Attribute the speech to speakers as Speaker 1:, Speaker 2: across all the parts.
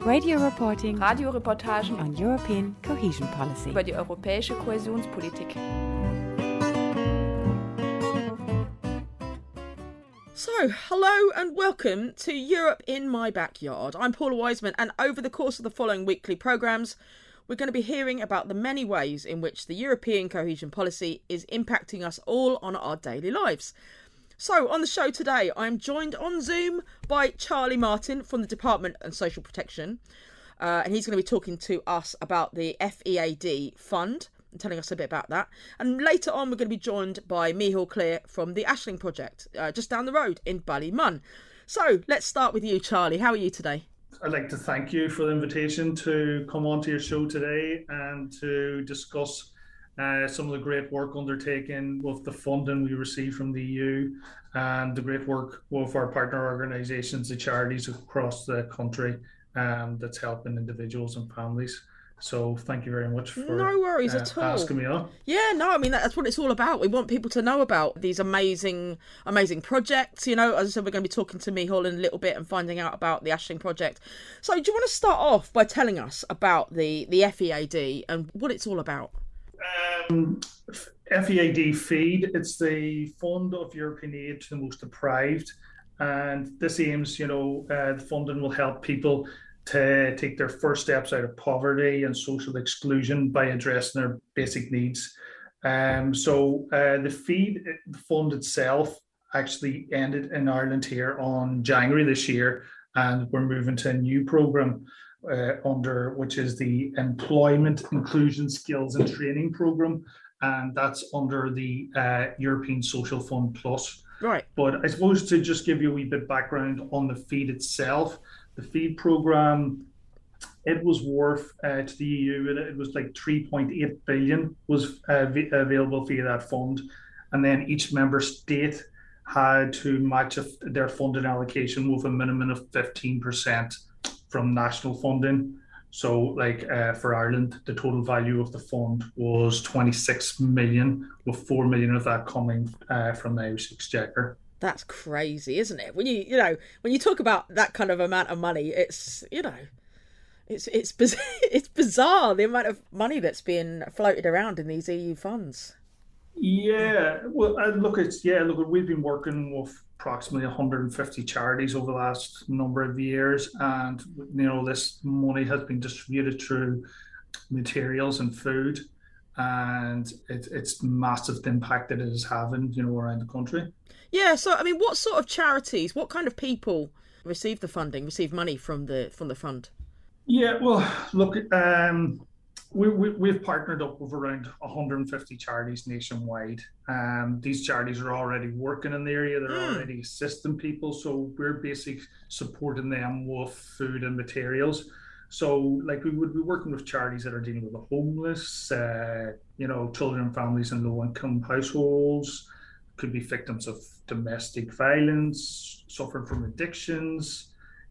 Speaker 1: Radio reporting
Speaker 2: Radioreportagen
Speaker 1: on European cohesion policy.
Speaker 2: über die europäische Kohäsionspolitik.
Speaker 3: So, hello and welcome to Europe in My Backyard. I'm Paula Wiseman, and over the course of the following weekly programmes, we're going to be hearing about the many ways in which the European cohesion policy is impacting us all on our daily lives. So, on the show today, I'm joined on Zoom by Charlie Martin from the Department of Social Protection, uh, and he's going to be talking to us about the FEAD fund and telling us a bit about that. And later on, we're going to be joined by Micheál Clear from the Aisling Project, uh, just down the road in Ballymun. So, let's start with you, Charlie. How are you today?
Speaker 4: I'd like to thank you for the invitation to come onto your show today and to discuss uh, some of the great work undertaken with the funding we receive from the EU and the great work with our partner organisations, the charities across the country um, that's helping individuals and families. So thank you very much for
Speaker 3: No worries
Speaker 4: uh,
Speaker 3: at all.
Speaker 4: asking me on.
Speaker 3: Yeah, no, I mean that's what it's all about. We want people to know about these amazing, amazing projects. You know, as I said, we're going to be talking to Micheál in a little bit and finding out about the Aisling project. So, do you want to start off by telling us about the the FEAD and what it's all about?
Speaker 4: Um, FEAD feed. It's the fund of European aid to the most deprived, and this aims, you know, uh, the funding will help people to take their first steps out of poverty and social exclusion by addressing their basic needs. Um, so uh, the FEAD the fund itself actually ended in Ireland here on January this year, and we're moving to a new program uh, under which is the Employment Inclusion Skills and Training Program, and that's under the uh, European Social Fund Plus.
Speaker 3: Right.
Speaker 4: But I suppose to just give you a wee bit background on the FEAD itself, the FEAD program, it was worth uh, to the EU, it, it was like 3.8 billion was uh, v- available via that fund, and then each member state had to match their funding allocation with a minimum of 15% from national funding. So, like uh, for Ireland, the total value of the fund was 26 million, with 4 million of that coming uh, from the Irish Exchequer.
Speaker 3: That's crazy, isn't it? When you you know when you talk about that kind of amount of money, it's you know, it's it's biz- it's bizarre the amount of money that's being floated around in these EU funds.
Speaker 4: Yeah, well, uh, look, it's yeah, look, we've been working with approximately 150 charities over the last number of years, and you know, this money has been distributed through materials and food, and it, it's massive the impact that it is having, you know, around the country.
Speaker 3: Yeah. So I mean, what sort of charities, what kind of people receive the funding, receive money from the from the fund?
Speaker 4: Yeah, well, look, um, we, we, we've partnered up with around 150 charities nationwide. Um, these charities are already working in the area, they're
Speaker 3: Mm.
Speaker 4: already assisting people. So we're basically supporting them with food and materials. So, like, we would be working with charities that are dealing with the homeless, uh, you know, children and families in low income households, could be victims of domestic violence, suffering from addictions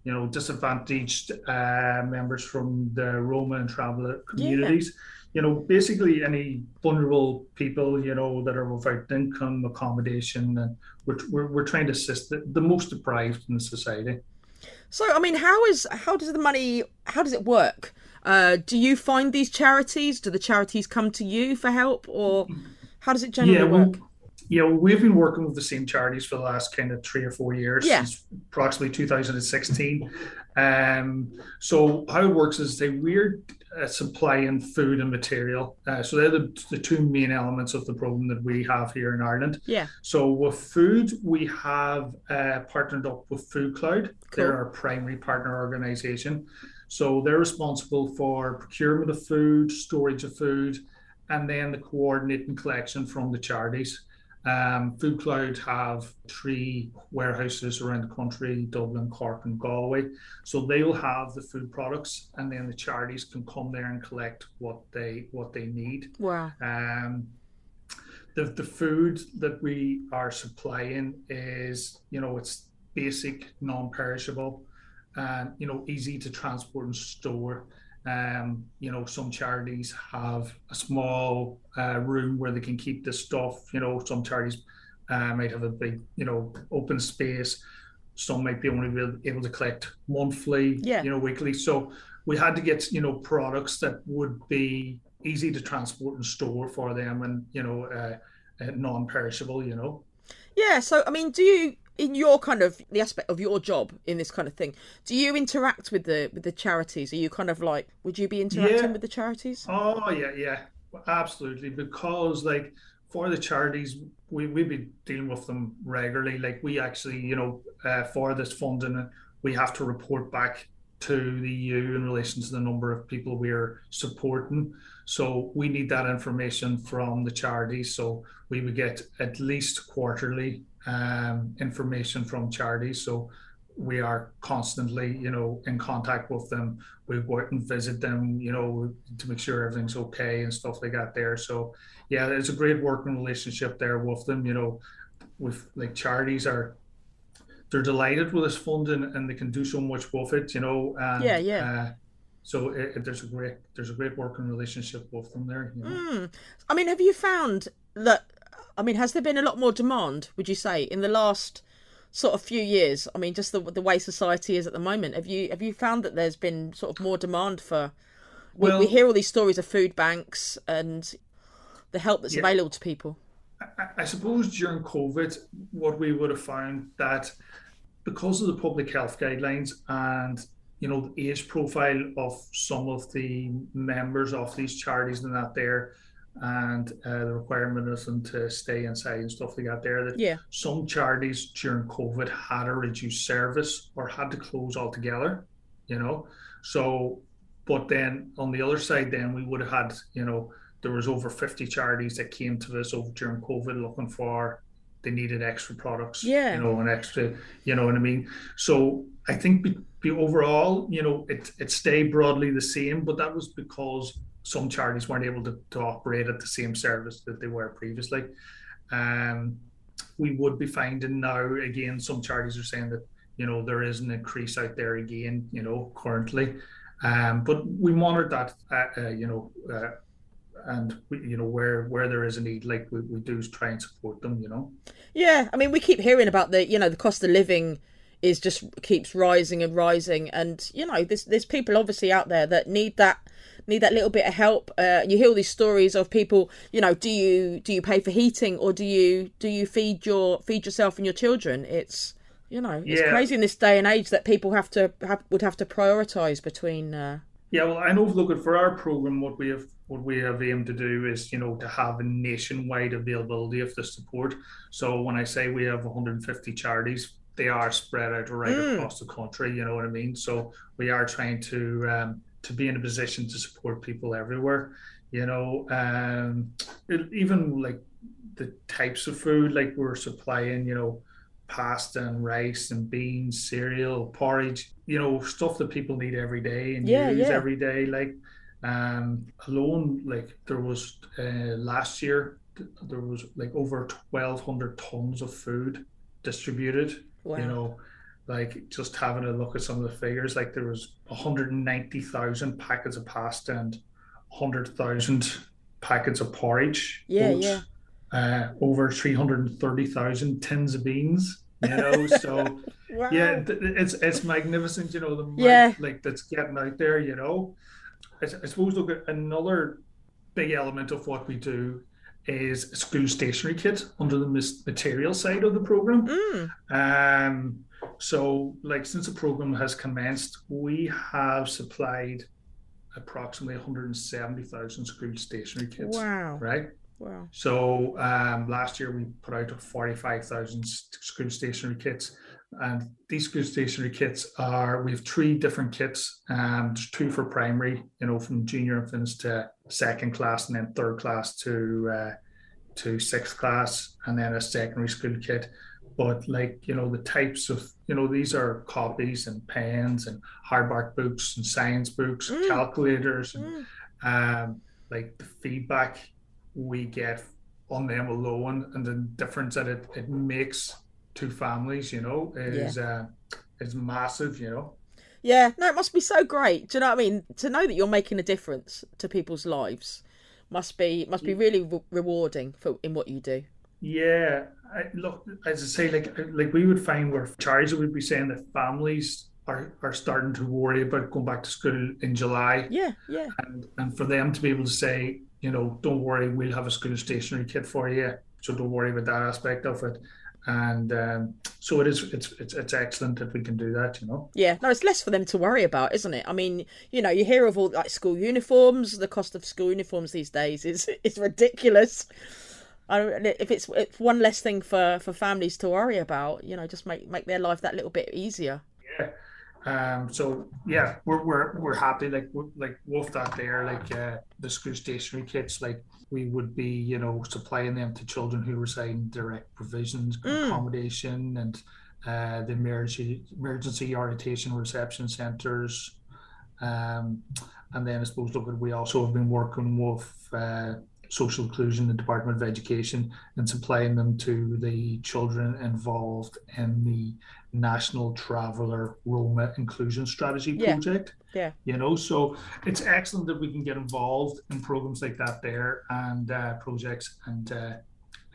Speaker 4: you know, disadvantaged uh, members from the Roma and traveller communities. You know, basically any vulnerable people, you know, that are without income, accommodation, and we're, we're, we're trying to assist the, the most deprived in the society.
Speaker 3: So I mean, how is how does the money how does it work? Uh, do you find these charities? Do the charities come to you for help, or how does it generally
Speaker 4: yeah,
Speaker 3: work?
Speaker 4: We, yeah, we've been working with the same charities for the last kind of three or four years,
Speaker 3: Yeah.
Speaker 4: since approximately 2016. Um, so how it works is they we're uh, supplying food and material. Uh, so they're the, the two main elements of the program that we have here in Ireland.
Speaker 3: Yeah.
Speaker 4: So with food, we have uh, partnered up with FoodCloud. Cool. They're our primary partner organization. So they're responsible for procurement of food, storage of food, and then the coordinating collection from the charities. Um, FoodCloud have three warehouses around the country: Dublin, Cork, and Galway. So they will have the food products, and then the charities can come there and collect what they what they need.
Speaker 3: Wow.
Speaker 4: Um, the the food that we are supplying is, you know, it's basic, non-perishable, and you know, easy to transport and store. Um, you know, some charities have a small uh, room where they can keep the stuff. You know, some charities uh, might have a big, you know, open space. Some might be only be able to collect monthly,
Speaker 3: yeah.
Speaker 4: you know, weekly. So we had to get, you know, products that would be easy to transport and store for them, and you know, uh, uh, non-perishable. You know.
Speaker 3: Yeah. So I mean, do you in your kind of the aspect of your job in this kind of thing do you interact with the with the charities are you kind of like would you be interacting
Speaker 4: yeah.
Speaker 3: with the charities
Speaker 4: oh yeah yeah absolutely because like for the charities we we be dealing with them regularly like we actually you know uh, for this funding we have to report back to the EU in relation to the number of people we are supporting. So we need that information from the charities. So we would get at least quarterly um, information from charities. So we are constantly, you know, in contact with them. We go out and visit them, you know, to make sure everything's okay and stuff like that there. So yeah, there's a great working relationship there with them. You know, with like charities are they're delighted with this funding and they can do so much with it, you know. And,
Speaker 3: yeah, yeah.
Speaker 4: Uh, so it, it, there's a great there's a great working relationship with them there. You know?
Speaker 3: mm. I mean, have you found that? I mean, has there been a lot more demand? Would you say in the last sort of few years? I mean, just the the way society is at the moment. Have you have you found that there's been sort of more demand for? Well, we, we hear all these stories of food banks and the help that's yeah. available to people.
Speaker 4: I, I suppose during COVID, what we would have found that because of the public health guidelines and you know the age profile of some of the members of these charities and that there and uh, the requirement of them to stay inside and stuff like that there that
Speaker 3: yeah.
Speaker 4: some charities during covid had a reduced service or had to close altogether you know? So but then on the other side then we would have had you know there was over 50 charities that came to us over during covid looking for they needed extra products
Speaker 3: yeah.
Speaker 4: you know an extra you know what i mean? So i think be, be overall you know it it stayed broadly the same but that was because some charities weren't able to, to operate at the same service that they were previously. Um we would be finding now again some charities are saying that you know there is an increase out there again you know currently. Um but we monitor that uh, uh, you know uh, and you know where where there is a need like we, we do try and support them you know.
Speaker 3: Yeah i mean we keep hearing about the you know the cost of living is just keeps rising and rising and you know there's there's people obviously out there that need that need that little bit of help uh, you hear all these stories of people you know do you do you pay for heating or do you do you feed your feed yourself and your children it's you know it's
Speaker 4: Yeah.
Speaker 3: crazy in this day and age that people have to have, would have to prioritize between uh,
Speaker 4: Yeah, well, I know. Look, for our program, what we have what we have aimed to do is, you know, to have a nationwide availability of the support. So when I say we have 150 charities, they are spread out right
Speaker 3: Mm.
Speaker 4: across the country. You know what I mean? So we are trying to um, to be in a position to support people everywhere. You know, um, it, even like the types of food, like we're supplying, you know, pasta and rice and beans, cereal, porridge, you know, stuff that people need every day and
Speaker 3: Yeah,
Speaker 4: use
Speaker 3: yeah.
Speaker 4: every day. Like um alone, like there was uh, last year there was like over twelve hundred tons of food distributed.
Speaker 3: Wow
Speaker 4: You know, like just having a look at some of the figures, like there was 190,000 packets of pasta and 100,000 packets of porridge.
Speaker 3: Yeah,
Speaker 4: oats,
Speaker 3: yeah.
Speaker 4: Uh, over 330,000 tins of beans. You know, so
Speaker 3: wow.
Speaker 4: yeah, th- it's it's magnificent. You know, the
Speaker 3: Yeah.
Speaker 4: like that's getting out there. You know, I suppose look at another big element of what we do is school stationery kit under the material side of the program.
Speaker 3: Mm.
Speaker 4: Um, so, like, since the program has commenced, we have supplied approximately 170,000 school stationery kits.
Speaker 3: wow
Speaker 4: Right.
Speaker 3: wow
Speaker 4: So, um, last year we put out 45,000 school stationery kits. And these school stationery kits are, we have three different kits. Um, two for primary, you know, from junior infants to second class and then third class to uh, to sixth class and then a secondary school kit. But like, you know, the types of, you know, these are copies and pens and hardback books and science books, mm. calculators, and mm. um, like the feedback we get on them alone and the difference that it, it makes to families, you know, is yeah. uh, is massive, you know.
Speaker 3: Yeah, no, it must be so great. Do you know what I mean? To know that you're making a difference to people's lives must be must be really re- rewarding for in what you do.
Speaker 4: Yeah, I, look, as I say, like like we would find where Charles would be saying that families are, are starting to worry about going back to school in July.
Speaker 3: Yeah, yeah.
Speaker 4: And and for them to be able to say, you know, don't worry, we'll have a school stationery kit for you. So don't worry about that aspect of it and um, so it is it's, it's it's excellent that we can do that you know.
Speaker 3: Yeah. No it's less for them to worry about isn't it? I mean you know you hear of all like school uniforms the cost of school uniforms these days is is ridiculous. I, if it's if one less thing for for families to worry about you know just make make their life that little bit easier.
Speaker 4: Yeah. Um, so yeah, we're we're we're happy like like Wolf that there like uh, the school stationery kits like we would be you know supplying them to children who were saying direct provisions mm. accommodation and uh, the emergency emergency orientation reception centres. Um, and then I suppose look we also have been working with uh, social inclusion, the Department of Education, and supplying them to the children involved in the National Traveller Roma Inclusion Strategy
Speaker 3: yeah.
Speaker 4: project.
Speaker 3: Yeah.
Speaker 4: You know, so it's excellent that we can get involved in programs like that there and uh, projects and uh,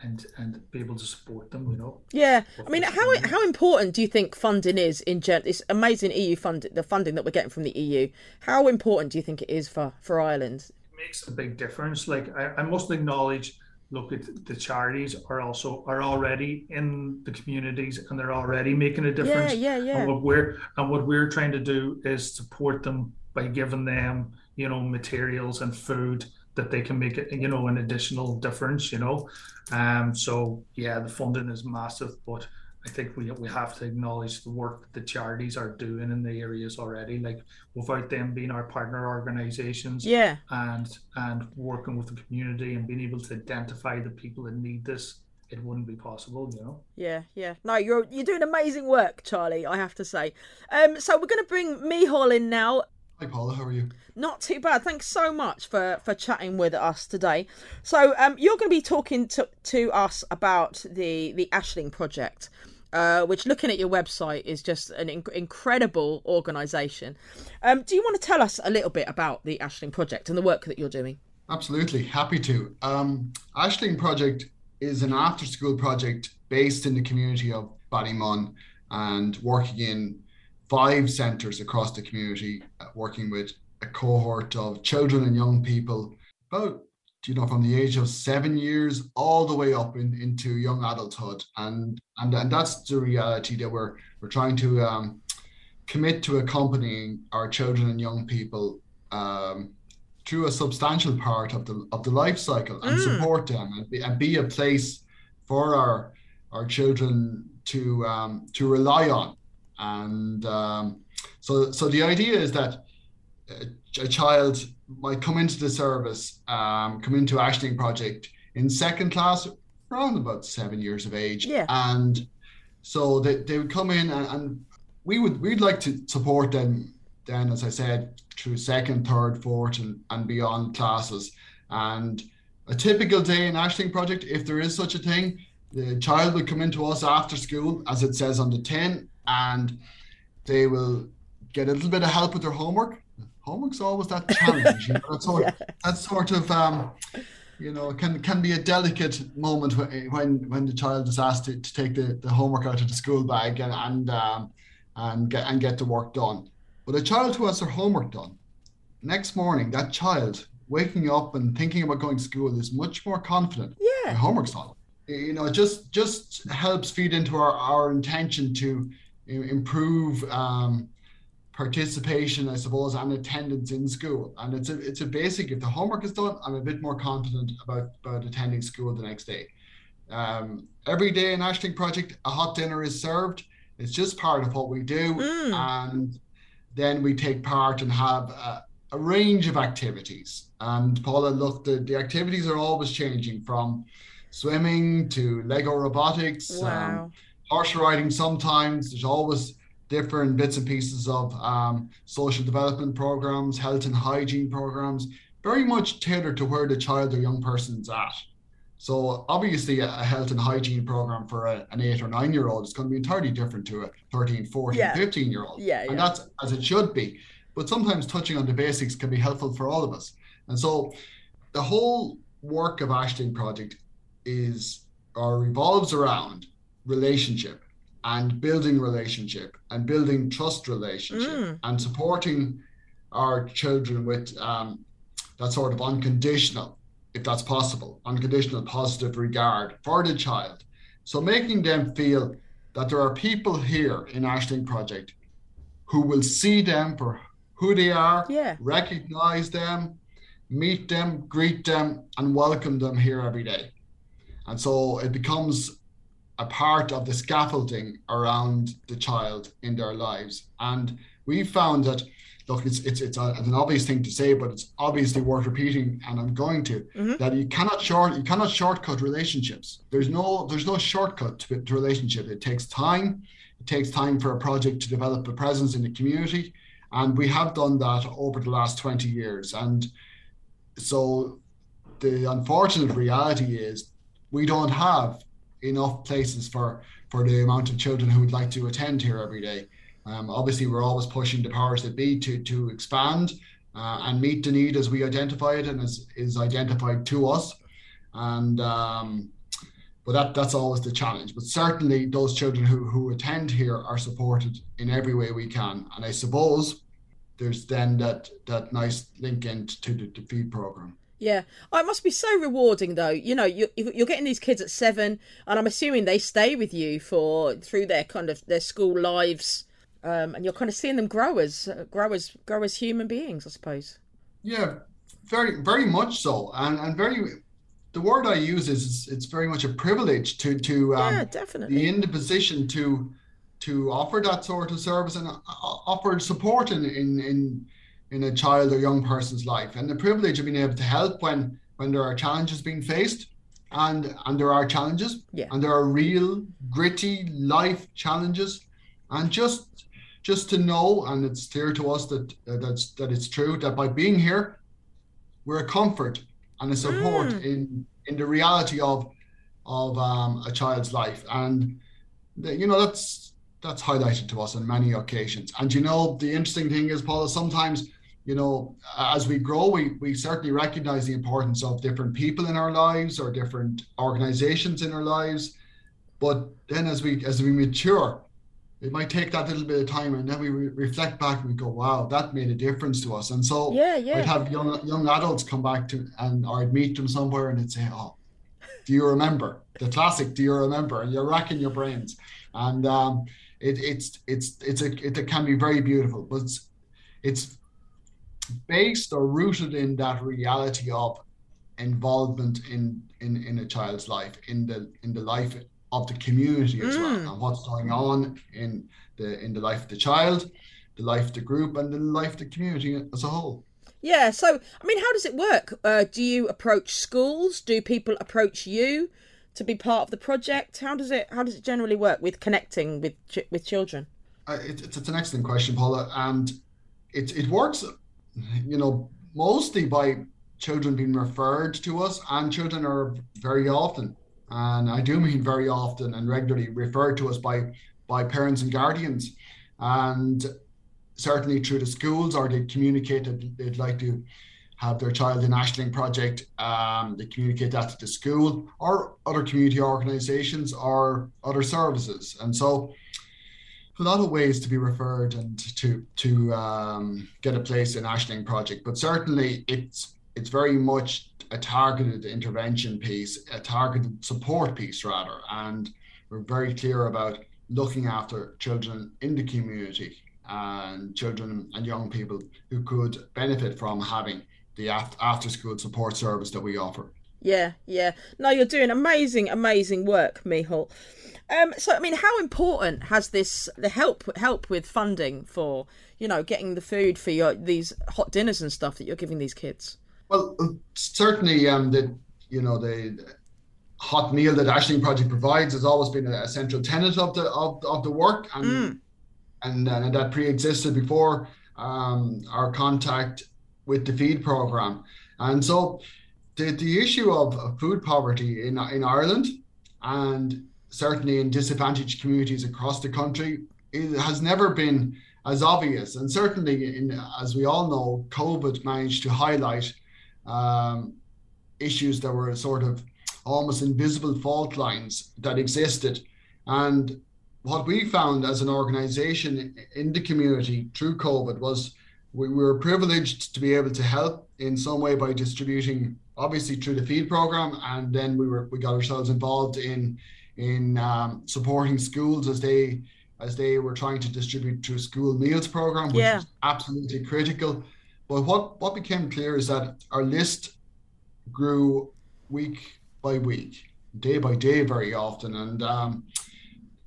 Speaker 4: and and be able to support them. You know.
Speaker 3: Yeah, I mean, how how important do you think funding is in gen- this amazing EU fund, the funding that we're getting from the EU? How important do you think it is for for Ireland?
Speaker 4: Makes a big difference. Like I, I must acknowledge, look at the charities are also are already in the communities and they're already making a difference.
Speaker 3: Yeah, yeah, yeah.
Speaker 4: And what we're and what we're trying to do is support them by giving them, you know, materials and food that they can make it, you know, an additional difference, you know. Um so yeah, the funding is massive, but I think we we have to acknowledge the work that the charities are doing in the areas already. Like without them being our partner organisations,
Speaker 3: yeah,
Speaker 4: and and working with the community and being able to identify the people that need this, it wouldn't be possible, you know.
Speaker 3: Yeah, yeah. No, you're you're doing amazing work, Charlie. I have to say. Um, so we're going to bring Micheál in now.
Speaker 5: Hi, Paula. How are you?
Speaker 3: Not too bad. Thanks so much for for chatting with us today. So, um, you're going to be talking to to us about the the Aisling project uh, which looking at your website is just an inc- incredible organisation. Um, do you want to tell us a little bit about the Aisling Project and the work that you're doing?
Speaker 5: Absolutely, happy to. Um, Aisling Project is an after school project based in the community of Ballymun and working in five centres across the community, uh, working with a cohort of children and young people, about you know from the age of seven years all the way up in, into young adulthood and and and that's the reality that we're we're trying to um, commit to accompanying our children and young people um, through a substantial part of the of the life cycle and mm. support them and be, and be a place for our our children to um, to rely on and um, so so the idea is that a child might come into the service, um, come into Aisling Project in second class, around about seven years of age.
Speaker 3: Yeah.
Speaker 5: And so they, they would come in and, and we would we'd like to support them then, as I said, through second, third, fourth, and, and beyond classes. And a typical day in Aisling Project, if there is such a thing, the child would come into us after school, as it says on the tin, and they will get a little bit of help with their homework homework's always that challenge. you know, that sort, yeah. that sort of, um, you know, can can be a delicate moment when when the child is asked to, to take the, the homework out of the school bag and and um, and get and get the work done. But a child who has their homework done, next morning, that child waking up and thinking about going to school is much more confident.
Speaker 3: Yeah,
Speaker 5: homework's done. You know, it just just helps feed into our our intention to improve um, participation, I suppose, and attendance in school. And it's a it's a basic. If the homework is done, I'm a bit more confident about about attending school the next day. Um, every day in Aisling Project, a hot dinner is served. It's just part of what we do,
Speaker 3: mm.
Speaker 5: and then we take part and have a, a range of activities. And Paula, look, the, the activities are always changing from swimming to Lego robotics,
Speaker 3: wow.
Speaker 5: um, horse riding. Sometimes there's always different bits and pieces of um, social development programs, health and hygiene programs, very much tailored to where the child or young person's at. So obviously a health and hygiene program for a, an eight or nine year old is going to be entirely different to a 13, 14,
Speaker 3: Yeah.
Speaker 5: 15 year old.
Speaker 3: Yeah,
Speaker 5: And
Speaker 3: yeah.
Speaker 5: that's as it should be. But sometimes touching on the basics can be helpful for all of us. And so the whole work of Aisling Project is or revolves around relationship and building relationship and building trust relationship
Speaker 3: Mm.
Speaker 5: and supporting our children with um, that sort of unconditional, if that's possible, unconditional positive regard for the child. So making them feel that there are people here in Aisling Project who will see them for who they are,
Speaker 3: Yeah.
Speaker 5: recognize them, meet them, greet them, and welcome them here every day. And so it becomes a part of the scaffolding around the child in their lives. And we found that, look, it's it's it's, a, it's an obvious thing to say, but it's obviously worth repeating, and I'm going to
Speaker 3: Mhm.
Speaker 5: that you cannot short you cannot shortcut relationships. There's no there's no shortcut to, to relationship. It takes time. It takes time for a project to develop a presence in the community, and we have done that over the last 20 years. And so the unfortunate reality is we don't have enough places for for the amount of children who would like to attend here every day. Um, obviously, we're always pushing the powers that be to to expand uh, and meet the need as we identify it and as is identified to us. And um, but that that's always the challenge. But certainly, those children who who attend here are supported in every way we can. And I suppose there's then that that nice link into the, the FEAD program.
Speaker 3: Yeah, oh, it must be so rewarding though. You know, you're, you're getting these kids at seven, and I'm assuming they stay with you for through their kind of their school lives, um, and you're kind of seeing them grow as uh, grow as grow as human beings, I suppose.
Speaker 5: Yeah, very very much so, and and very. The word I use is it's very much a privilege to to um,
Speaker 3: yeah, definitely.
Speaker 5: be in the position to to offer that sort of service and uh, offer support in in in in a child or young person's life, and the privilege of being able to help when when there are challenges being faced, and and there are challenges,
Speaker 3: Yeah.
Speaker 5: and there are real gritty life challenges, and just just to know, and it's clear to us that uh, that's that it's true that by being here, we're a comfort and a support
Speaker 3: Mm.
Speaker 5: in in the reality of of um, a child's life, and the- you know that's that's highlighted to us on many occasions. And you know the interesting thing is, Paula, sometimes you know as we grow, we we certainly recognize the importance of different people in our lives or different organizations in our lives, but then as we as we mature. It might take that little bit of time, and then we re- reflect back and we go, "Wow, that made a difference to us." And so,
Speaker 3: Yeah, yeah.
Speaker 5: I'd have young young adults come back to and or I'd meet them somewhere and they'd say, "Oh, do you remember the classic? Do you remember?" And you're racking your brains, and um, it, it's it's it's a it, it can be very beautiful, but it's, it's based or rooted in that reality of involvement in in in a child's life, in the in the life of the community as well,
Speaker 3: Mm.
Speaker 5: and what's going on in the in the life of the child, the life of the group, and the life of the community as a whole.
Speaker 3: Yeah. So, I mean, how does it work? Uh, do you approach schools? Do people approach you to be part of the project? How does it How does it generally work with connecting with ch- with children?
Speaker 5: Uh, it, it's, it's an excellent question, Paula, and it it works, you know, mostly by children being referred to us, and children are very often, and I do mean very often and regularly referred to us by by parents and guardians, and certainly through the schools, or they communicate that they'd like to have their child in Aisling project. Um, they communicate that to the school or other community organisations or other services, and so a lot of ways to be referred and to to um, get a place in Aisling project, but certainly it's it's very much a targeted intervention piece, a targeted support piece rather, and we're very clear about looking after children in the community and children and young people who could benefit from having the after, school support service that we offer.
Speaker 3: Yeah, yeah. No, you're doing amazing, amazing work, Micheál. Um, so I mean, how important has this the help help with funding for you know getting the food for your these hot dinners and stuff that you're giving these kids?
Speaker 5: Well, certainly, um, the you know the hot meal that Aisling Project provides has always been a, central tenet of the of, of the work, and mm. and, and that pre-existed before um, our contact with the FEAD program, and so the the issue of, food poverty in in Ireland and certainly in disadvantaged communities across the country it has never been as obvious. And certainly, in, as we all know, COVID managed to highlight um, issues that were sort of almost invisible fault lines that existed. And what we found as an organization in the community through COVID was we were privileged to be able to help in some way by distributing, obviously through the FEAD program, and then we were we got ourselves involved in in um, supporting schools as they as they were trying to distribute through school meals program, which yeah. was absolutely critical. But what what became clear is that our list grew week by week, day by day, very often, and um,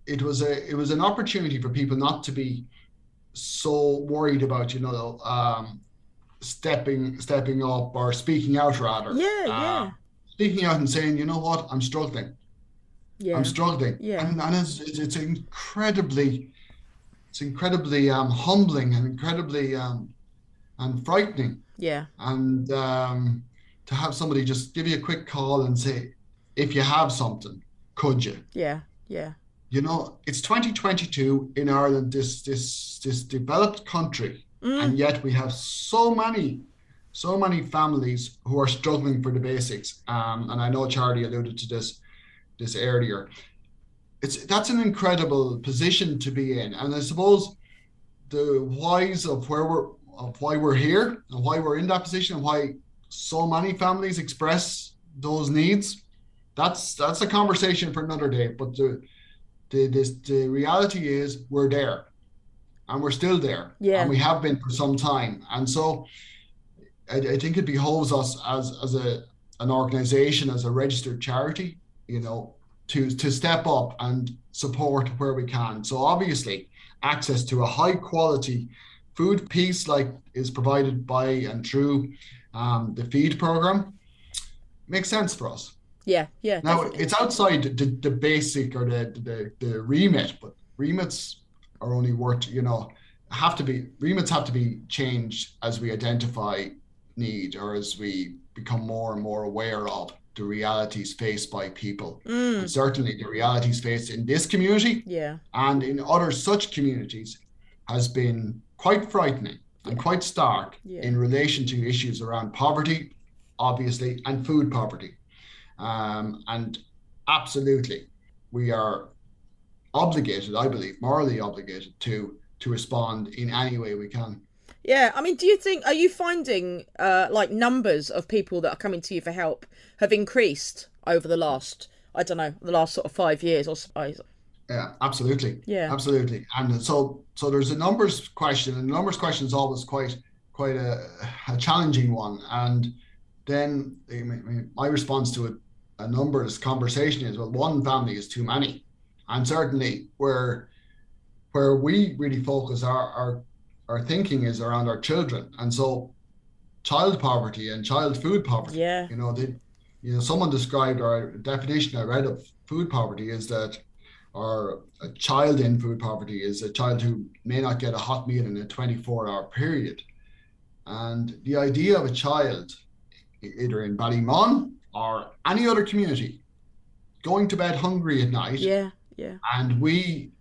Speaker 5: it was a it was an opportunity for people not to be so worried about you know um, stepping stepping up or speaking out rather.
Speaker 3: Yeah, uh, yeah.
Speaker 5: Speaking out and saying, you know what, I'm struggling yeah. I'm struggling.
Speaker 3: Yeah.
Speaker 5: And, and it's, it's incredibly, it's incredibly um, humbling and incredibly um, and frightening.
Speaker 3: Yeah.
Speaker 5: And um, to have somebody just give you a quick call and say, if you have something, could you?
Speaker 3: Yeah. Yeah.
Speaker 5: You know, it's 2022 in Ireland, this this this developed country, mm. and yet we have so many, so many families who are struggling for the basics. Um, and I know Charlie alluded to this this earlier. It's that's an incredible position to be in, and I suppose the whys of where we're of why we're here and why we're in that position and why so many families express those needs. That's that's a conversation for another day. But the the this, the reality is we're there, and we're still there,
Speaker 3: yeah,
Speaker 5: and we have been for some time. And so, I, I think it behoves us as as a an organization as a registered charity you know, to to step up and support where we can. So obviously, access to a high quality food piece like is provided by and through um, the FEAD program makes sense for us.
Speaker 3: Yeah, yeah.
Speaker 5: Now definitely. it's outside the, the basic or the, the the remit, but remits are only worth you know have to be remits have to be changed as we identify need or as we become more and more aware of the realities faced by people.
Speaker 3: Mm.
Speaker 5: And certainly the realities faced in this community
Speaker 3: yeah.
Speaker 5: and in other such communities has been quite frightening and quite stark yeah. in relation to issues around poverty, obviously, and food poverty. Um, and absolutely, we are obligated, I believe, morally obligated to to respond in any way we can.
Speaker 3: Yeah, I mean, do you think are you finding uh, like numbers of people that are coming to you for help have increased over the last I don't know the last sort of five years or so?
Speaker 5: Yeah, absolutely.
Speaker 3: Yeah,
Speaker 5: absolutely. And so so there's a numbers question, and the numbers question is always quite quite a, a challenging one. And then I mean, my response to it, a numbers conversation is well, one family is too many, and certainly where where we really focus our our our thinking is around our children, and so child poverty and child food poverty.
Speaker 3: Yeah,
Speaker 5: you know, they, you know, someone described our definition I read of food poverty is that, or a child in food poverty is a child who may not get a hot meal in a 24-hour period, and the idea of a child, either in Ballymun or any other community, going to bed hungry at night.
Speaker 3: Yeah, yeah.
Speaker 5: And we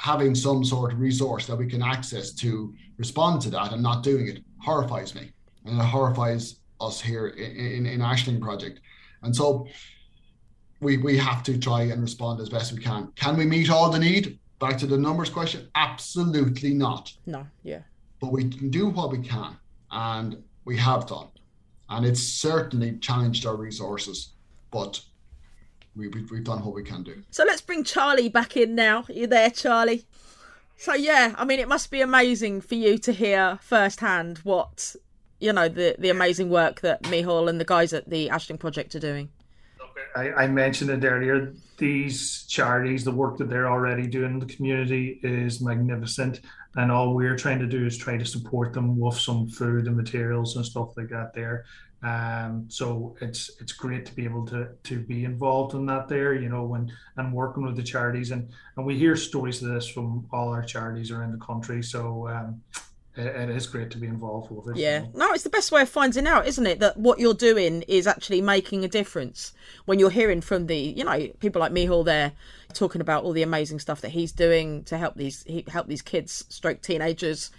Speaker 5: having some sort of resource that we can access to respond to that and not doing it horrifies me and it horrifies us here in, in, in Aisling project. And so we we have to try and respond as best we can. Can we meet all the need? Back to the numbers question, absolutely not.
Speaker 3: No, yeah.
Speaker 5: But we can do what we can, and we have done, and it's certainly challenged our resources. But we, we've, we've done what we can do.
Speaker 3: So let's bring Charlie back in now. Are you there, Charlie? So yeah, I mean, it must be amazing for you to hear firsthand what you know the the amazing work that Micheál and the guys at the Aisling Project are doing.
Speaker 4: I, I mentioned it earlier. These charities, the work that they're already doing in the community is magnificent. And all we're trying to do is try to support them with some food and materials and stuff like that there. Um, so it's it's great to be able to to be involved in that there, you know, when and working with the charities and and we hear stories of this from all our charities around the country. So um, it, it is great to be involved with it.
Speaker 3: Yeah, no, it's the best way of finding out, isn't it? That what you're doing is actually making a difference. When you're hearing from the, you know, people like Micheál there talking about all the amazing stuff that he's doing to help these help these kids, stroke teenagers.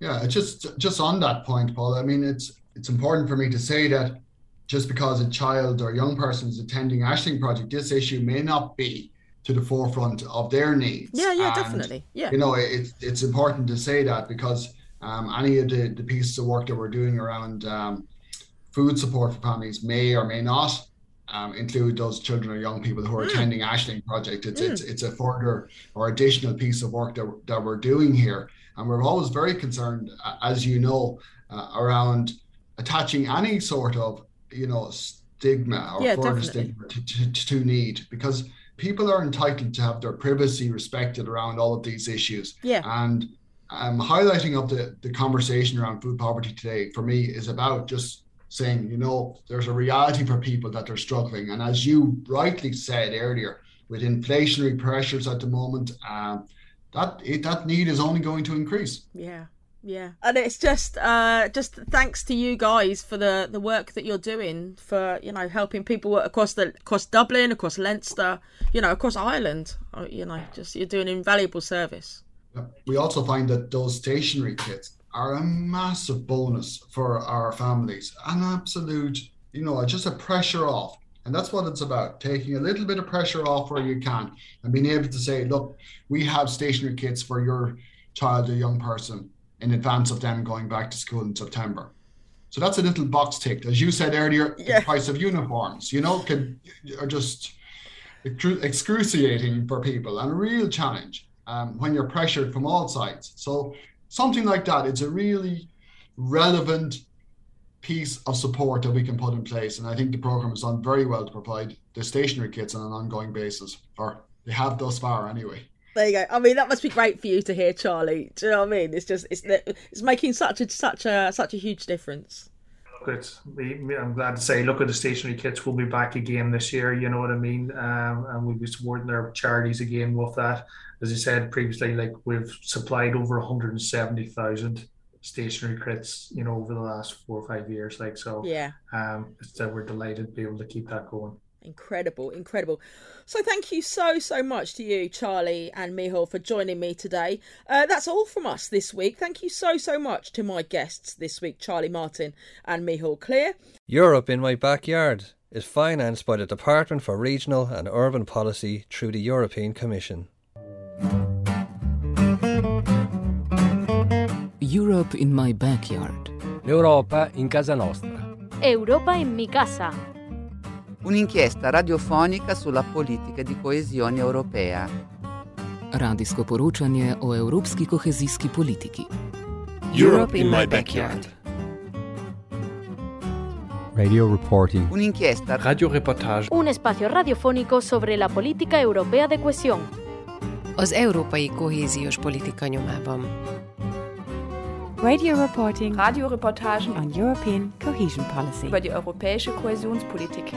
Speaker 5: Yeah, just just on that point, Paul. I mean, it's it's important for me to say that just because a child or young person is attending Aisling Project, this issue may not be to the forefront of their needs.
Speaker 3: Yeah, yeah, and, definitely. Yeah.
Speaker 5: You know, it's it's important to say that because um, any of the, the pieces of work that we're doing around um, food support for families may or may not um, include those children or young people who are mm. attending Aisling Project. It's, mm. it's it's a further or additional piece of work that, that we're doing here. And we're always very concerned, as you know, uh, around attaching any sort of you know stigma or
Speaker 3: yeah,
Speaker 5: further
Speaker 3: definitely.
Speaker 5: stigma to, to, to need because people are entitled to have their privacy respected around all of these issues.
Speaker 3: Yeah.
Speaker 5: And um, highlighting of the, the conversation around food poverty today for me is about just saying, you know, there's a reality for people that they're struggling. And as you rightly said earlier, with inflationary pressures at the moment, um, that it, that need is only going to increase.
Speaker 3: Yeah. Yeah, and it's just uh, just thanks to you guys for the, the work that you're doing for you know helping people across the across Dublin, across Leinster, you know across Ireland. Uh, you know, just you're doing invaluable service.
Speaker 5: We also find that those stationary kits are a massive bonus for our families, an absolute you know just a pressure off. And that's what it's about taking a little bit of pressure off where you can and being able to say, look, we have stationary kits for your child or young person in advance of them going back to school in September. So that's a little box ticked. As you said earlier,
Speaker 3: yeah.
Speaker 5: the price of uniforms, you know, can are just excruciating for people and a real challenge um, when you're pressured from all sides. So something like that, it's a really relevant piece of support that we can put in place. And I think the program has done very well to provide the stationary kits on an ongoing basis, or they have thus far anyway.
Speaker 3: There you go. I mean, that must be great for you to hear, Charlie. Do you know what I mean? It's just it's it's making such a such a such a huge difference.
Speaker 4: It's, I'm glad to say, look at the stationary kits. We'll be back again this year. You know what I mean? Um, and we'll be supporting their charities again with that. As I said previously, like we've supplied over 170,000 stationary kits, you know, over the last four or five years. Like so,
Speaker 3: yeah.
Speaker 4: Um, it's that we're delighted to be able to keep that going.
Speaker 3: Incredible, incredible. So, thank you so, so much to you, Charlie and Micheál, for joining me today. Uh, that's all from us this week. Thank you so, so much to my guests this week, Charlie Martin and Micheál Clear.
Speaker 6: Europe in My Backyard is financed by the Department for Regional and Urban Policy through the European Commission.
Speaker 7: Europe in My Backyard.
Speaker 6: L'Europa in casa nostra.
Speaker 8: Europa in mi casa.
Speaker 9: Un'inchiesta radiofonica sulla politica di coesione europea.
Speaker 7: Radijsko poročanje o evropski kohezijski politiki.
Speaker 10: Europe in my backyard.
Speaker 11: Radio reporting.
Speaker 9: Un'inchiesta
Speaker 6: Radioreportage.
Speaker 8: Un espacio radiofónico sobre la política europea de cohesión.
Speaker 12: Az európai kohéziós politika nyomában.
Speaker 1: Radio reporting
Speaker 2: Radioreportagen
Speaker 1: on European cohesion policy.
Speaker 2: über die europäische Kohäsionspolitik.